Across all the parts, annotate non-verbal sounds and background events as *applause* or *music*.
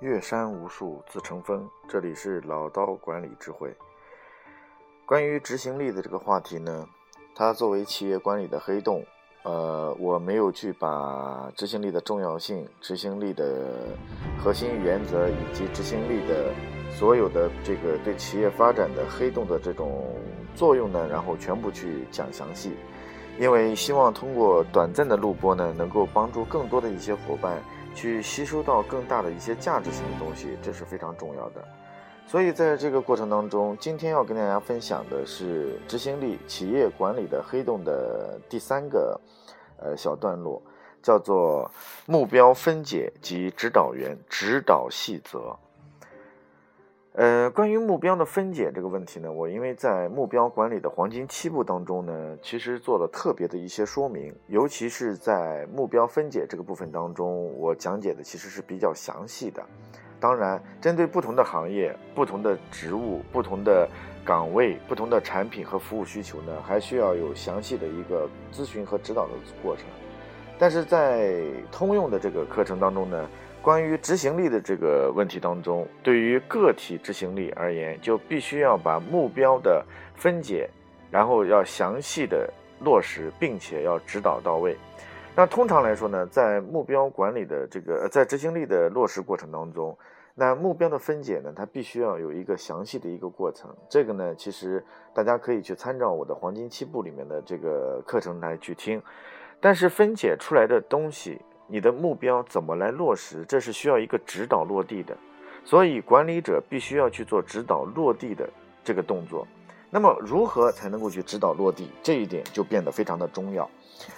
岳山无数自成峰。这里是老刀管理智慧。关于执行力的这个话题呢，它作为企业管理的黑洞，呃，我没有去把执行力的重要性、执行力的核心原则以及执行力的所有的这个对企业发展的黑洞的这种作用呢，然后全部去讲详细。因为希望通过短暂的录播呢，能够帮助更多的一些伙伴去吸收到更大的一些价值性的东西，这是非常重要的。所以在这个过程当中，今天要跟大家分享的是执行力企业管理的黑洞的第三个呃小段落，叫做目标分解及指导员指导细则。呃，关于目标的分解这个问题呢，我因为在目标管理的黄金七步当中呢，其实做了特别的一些说明，尤其是在目标分解这个部分当中，我讲解的其实是比较详细的。当然，针对不同的行业、不同的职务、不同的岗位、不同的产品和服务需求呢，还需要有详细的一个咨询和指导的过程。但是在通用的这个课程当中呢。关于执行力的这个问题当中，对于个体执行力而言，就必须要把目标的分解，然后要详细的落实，并且要指导到位。那通常来说呢，在目标管理的这个在执行力的落实过程当中，那目标的分解呢，它必须要有一个详细的一个过程。这个呢，其实大家可以去参照我的黄金七步里面的这个课程来去听。但是分解出来的东西。你的目标怎么来落实？这是需要一个指导落地的，所以管理者必须要去做指导落地的这个动作。那么，如何才能够去指导落地？这一点就变得非常的重要。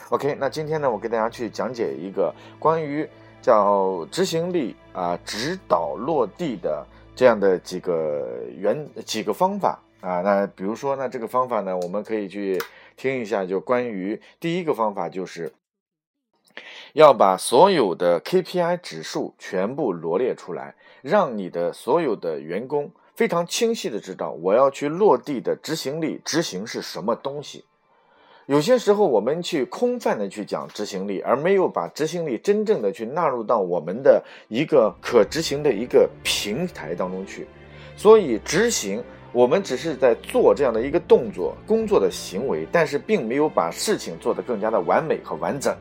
OK，那今天呢，我给大家去讲解一个关于叫执行力啊指导落地的这样的几个原几个方法啊。那比如说呢，这个方法呢，我们可以去听一下，就关于第一个方法就是。要把所有的 KPI 指数全部罗列出来，让你的所有的员工非常清晰的知道我要去落地的执行力，执行是什么东西。有些时候我们去空泛的去讲执行力，而没有把执行力真正的去纳入到我们的一个可执行的一个平台当中去。所以执行，我们只是在做这样的一个动作、工作的行为，但是并没有把事情做得更加的完美和完整。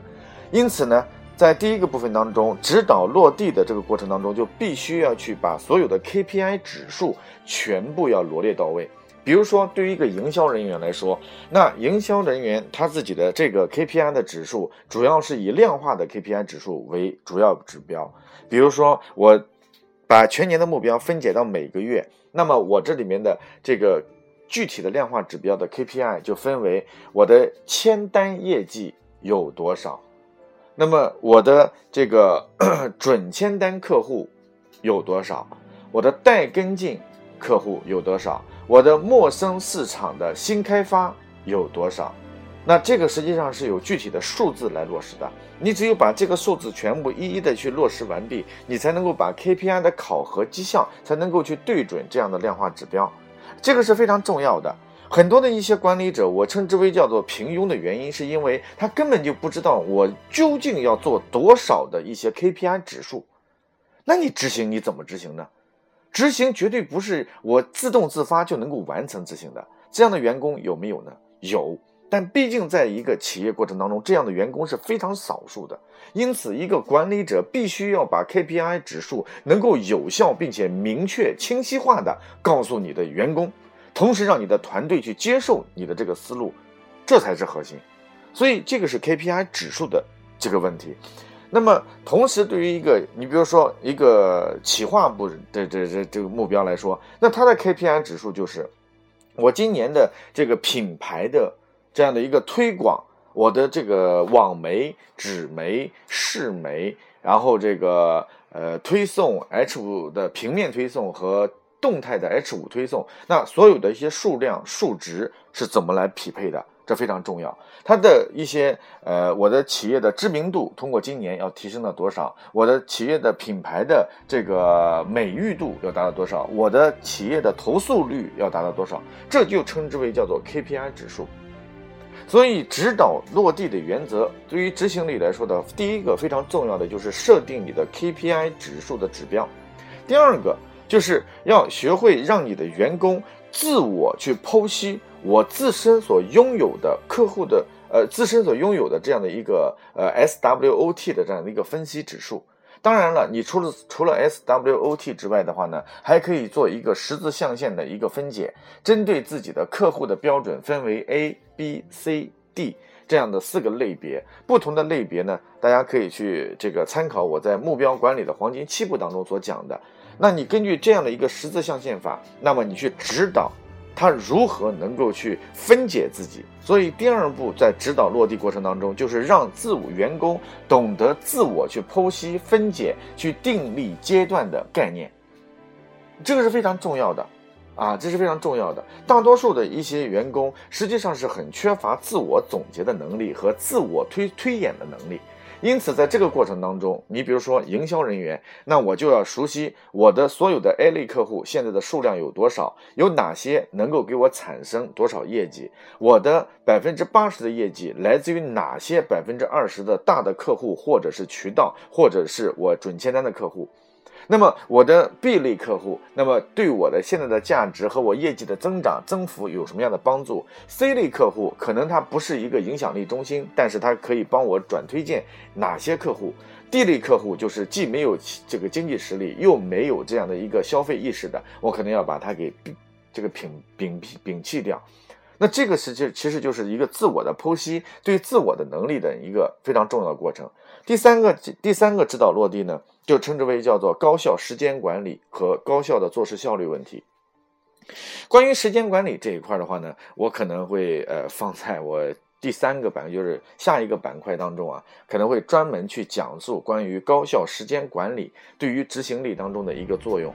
因此呢，在第一个部分当中，指导落地的这个过程当中，就必须要去把所有的 KPI 指数全部要罗列到位。比如说，对于一个营销人员来说，那营销人员他自己的这个 KPI 的指数，主要是以量化的 KPI 指数为主要指标。比如说，我把全年的目标分解到每个月，那么我这里面的这个具体的量化指标的 KPI 就分为我的签单业绩有多少。那么我的这个 *clears throat* 准签单客户有多少？我的待跟进客户有多少？我的陌生市场的新开发有多少？那这个实际上是有具体的数字来落实的。你只有把这个数字全部一一的去落实完毕，你才能够把 KPI 的考核绩效才能够去对准这样的量化指标，这个是非常重要的。很多的一些管理者，我称之为叫做平庸的原因，是因为他根本就不知道我究竟要做多少的一些 KPI 指数。那你执行你怎么执行呢？执行绝对不是我自动自发就能够完成执行的。这样的员工有没有呢？有，但毕竟在一个企业过程当中，这样的员工是非常少数的。因此，一个管理者必须要把 KPI 指数能够有效并且明确、清晰化的告诉你的员工。同时让你的团队去接受你的这个思路，这才是核心。所以这个是 KPI 指数的这个问题。那么同时，对于一个你比如说一个企划部的这这这个目标来说，那它的 KPI 指数就是我今年的这个品牌的这样的一个推广，我的这个网媒、纸媒、视媒，然后这个呃推送 H 五的平面推送和。动态的 H 五推送，那所有的一些数量数值是怎么来匹配的？这非常重要。它的一些呃，我的企业的知名度通过今年要提升了多少？我的企业的品牌的这个美誉度要达到多少？我的企业的投诉率要达到多少？这就称之为叫做 KPI 指数。所以，指导落地的原则，对于执行力来说的第一个非常重要的就是设定你的 KPI 指数的指标。第二个就是要学会让你的员工自我去剖析我自身所拥有的客户的呃自身所拥有的这样的一个呃 SWOT 的这样的一个分析指数。当然了，你除了除了 SWOT 之外的话呢，还可以做一个十字象限的一个分解，针对自己的客户的标准分为 A、B、C、D 这样的四个类别。不同的类别呢，大家可以去这个参考我在目标管理的黄金七步当中所讲的。那你根据这样的一个十字象限法，那么你去指导。他如何能够去分解自己？所以第二步在指导落地过程当中，就是让自我员工懂得自我去剖析、分解、去定立阶段的概念，这个是非常重要的，啊，这是非常重要的。大多数的一些员工实际上是很缺乏自我总结的能力和自我推推演的能力。因此，在这个过程当中，你比如说营销人员，那我就要熟悉我的所有的 A 类客户现在的数量有多少，有哪些能够给我产生多少业绩，我的百分之八十的业绩来自于哪些百分之二十的大的客户，或者是渠道，或者是我准签单的客户。那么我的 B 类客户，那么对我的现在的价值和我业绩的增长增幅有什么样的帮助？C 类客户可能他不是一个影响力中心，但是他可以帮我转推荐哪些客户？D 类客户就是既没有这个经济实力，又没有这样的一个消费意识的，我可能要把它给这个摒摒摒弃掉。那这个实际其实就是一个自我的剖析，对自我的能力的一个非常重要的过程。第三个第三个指导落地呢？就称之为叫做高效时间管理和高效的做事效率问题。关于时间管理这一块的话呢，我可能会呃放在我第三个板，就是下一个板块当中啊，可能会专门去讲述关于高效时间管理对于执行力当中的一个作用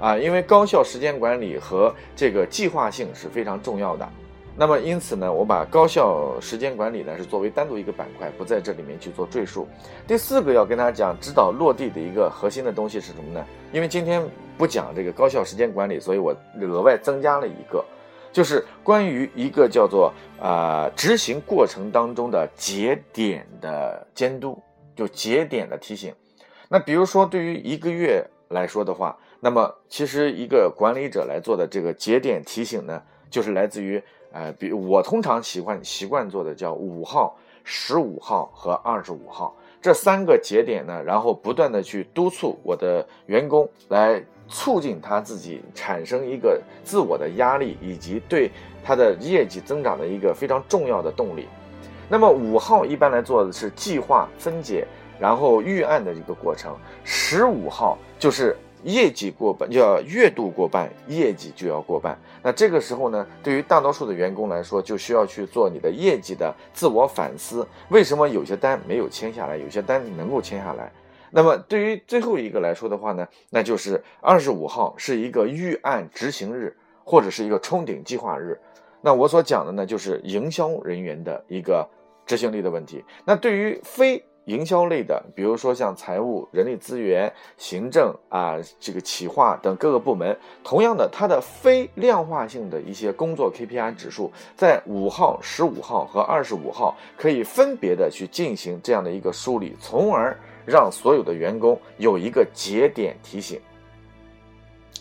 啊，因为高效时间管理和这个计划性是非常重要的。那么，因此呢，我把高效时间管理呢是作为单独一个板块，不在这里面去做赘述。第四个要跟大家讲指导落地的一个核心的东西是什么呢？因为今天不讲这个高效时间管理，所以我额外增加了一个，就是关于一个叫做啊执行过程当中的节点的监督，就节点的提醒。那比如说对于一个月来说的话，那么其实一个管理者来做的这个节点提醒呢，就是来自于。呃，比我通常习惯习惯做的叫五号、十五号和二十五号这三个节点呢，然后不断的去督促我的员工来促进他自己产生一个自我的压力，以及对他的业绩增长的一个非常重要的动力。那么五号一般来做的是计划分解，然后预案的一个过程。十五号就是。业绩过半就要月度过半，业绩就要过半。那这个时候呢，对于大多数的员工来说，就需要去做你的业绩的自我反思。为什么有些单没有签下来，有些单能够签下来？那么对于最后一个来说的话呢，那就是二十五号是一个预案执行日，或者是一个冲顶计划日。那我所讲的呢，就是营销人员的一个执行力的问题。那对于非营销类的，比如说像财务、人力资源、行政啊，这个企划等各个部门，同样的，它的非量化性的一些工作 KPI 指数，在五号、十五号和二十五号可以分别的去进行这样的一个梳理，从而让所有的员工有一个节点提醒。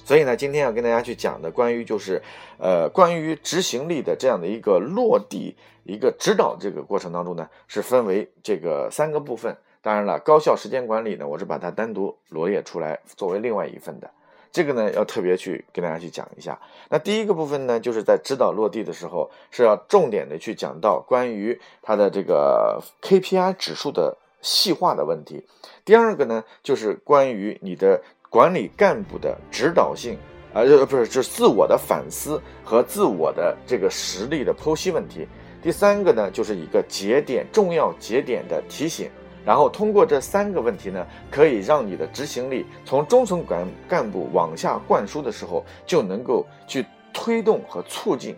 所以呢，今天要跟大家去讲的关于就是，呃，关于执行力的这样的一个落地一个指导这个过程当中呢，是分为这个三个部分。当然了，高效时间管理呢，我是把它单独罗列出来作为另外一份的。这个呢，要特别去跟大家去讲一下。那第一个部分呢，就是在指导落地的时候，是要重点的去讲到关于它的这个 KPI 指数的细化的问题。第二个呢，就是关于你的。管理干部的指导性，啊，呃，不是，就是自我的反思和自我的这个实力的剖析问题。第三个呢，就是一个节点重要节点的提醒。然后通过这三个问题呢，可以让你的执行力从中层干干部往下灌输的时候，就能够去推动和促进，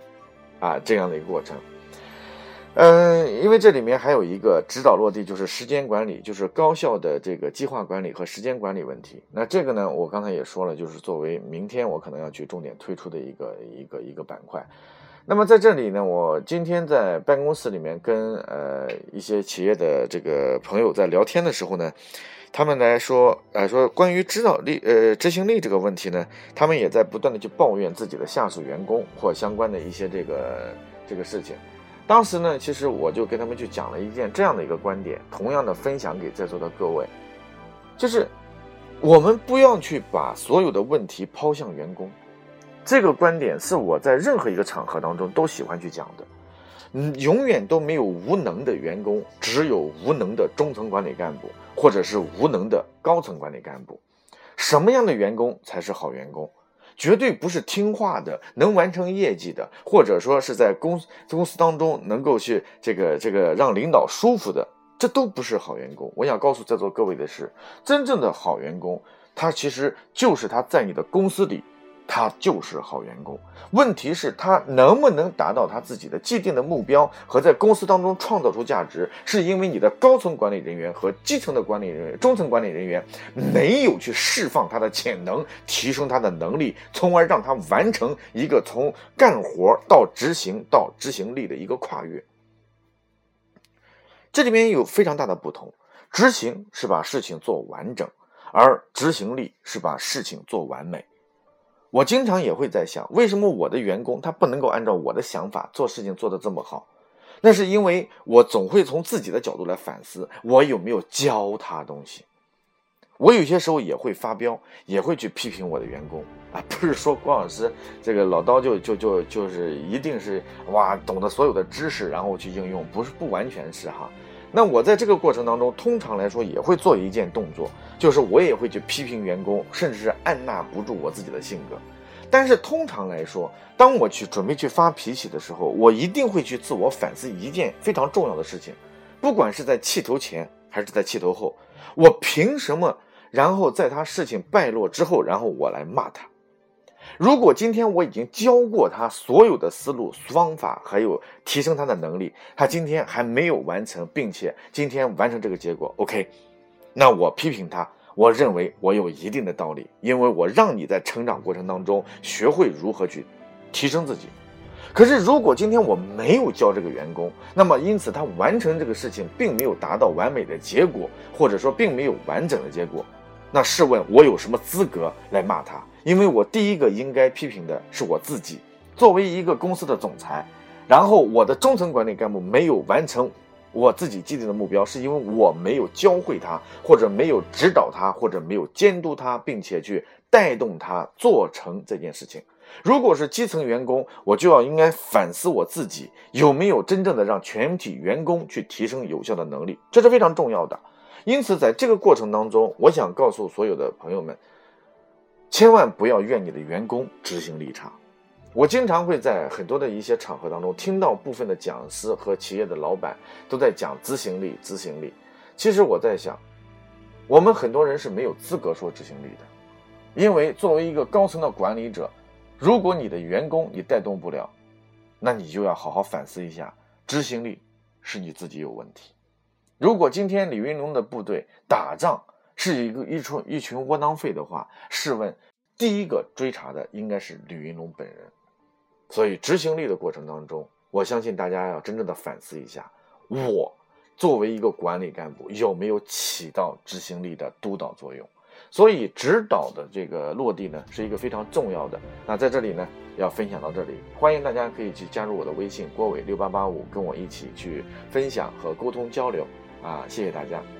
啊，这样的一个过程。嗯，因为这里面还有一个指导落地，就是时间管理，就是高效的这个计划管理和时间管理问题。那这个呢，我刚才也说了，就是作为明天我可能要去重点推出的一个一个一个板块。那么在这里呢，我今天在办公室里面跟呃一些企业的这个朋友在聊天的时候呢，他们来说，呃，说关于指导力，呃，执行力这个问题呢，他们也在不断的去抱怨自己的下属员工或相关的一些这个这个事情。当时呢，其实我就跟他们去讲了一件这样的一个观点，同样的分享给在座的各位，就是我们不要去把所有的问题抛向员工。这个观点是我在任何一个场合当中都喜欢去讲的。嗯，永远都没有无能的员工，只有无能的中层管理干部，或者是无能的高层管理干部。什么样的员工才是好员工？绝对不是听话的，能完成业绩的，或者说是在公公司当中能够去这个这个让领导舒服的，这都不是好员工。我想告诉在座各位的是，真正的好员工，他其实就是他在你的公司里。他就是好员工，问题是，他能不能达到他自己的既定的目标和在公司当中创造出价值，是因为你的高层管理人员和基层的管理人员、中层管理人员没有去释放他的潜能，提升他的能力，从而让他完成一个从干活到执行到执行力的一个跨越。这里面有非常大的不同，执行是把事情做完整，而执行力是把事情做完美。我经常也会在想，为什么我的员工他不能够按照我的想法做事情做得这么好？那是因为我总会从自己的角度来反思，我有没有教他东西。我有些时候也会发飙，也会去批评我的员工啊，不是说郭老师这个老刀就就就就是一定是哇懂得所有的知识，然后去应用，不是不完全是哈。那我在这个过程当中，通常来说也会做一件动作，就是我也会去批评员工，甚至是按捺不住我自己的性格。但是通常来说，当我去准备去发脾气的时候，我一定会去自我反思一件非常重要的事情，不管是在气头前还是在气头后，我凭什么？然后在他事情败落之后，然后我来骂他。如果今天我已经教过他所有的思路、方法，还有提升他的能力，他今天还没有完成，并且今天完成这个结果，OK，那我批评他，我认为我有一定的道理，因为我让你在成长过程当中学会如何去提升自己。可是如果今天我没有教这个员工，那么因此他完成这个事情并没有达到完美的结果，或者说并没有完整的结果，那试问我有什么资格来骂他？因为我第一个应该批评的是我自己，作为一个公司的总裁，然后我的中层管理干部没有完成我自己既定的目标，是因为我没有教会他，或者没有指导他，或者没有监督他，并且去带动他做成这件事情。如果是基层员工，我就要应该反思我自己有没有真正的让全体员工去提升有效的能力，这是非常重要的。因此，在这个过程当中，我想告诉所有的朋友们。千万不要怨你的员工执行力差。我经常会在很多的一些场合当中听到部分的讲师和企业的老板都在讲执行力，执行力。其实我在想，我们很多人是没有资格说执行力的，因为作为一个高层的管理者，如果你的员工你带动不了，那你就要好好反思一下，执行力是你自己有问题。如果今天李云龙的部队打仗，是一个一群一群窝囊废的话，试问，第一个追查的应该是李云龙本人。所以执行力的过程当中，我相信大家要真正的反思一下，我作为一个管理干部有没有起到执行力的督导作用？所以指导的这个落地呢，是一个非常重要的。那在这里呢，要分享到这里，欢迎大家可以去加入我的微信郭伟六八八五，跟我一起去分享和沟通交流啊！谢谢大家。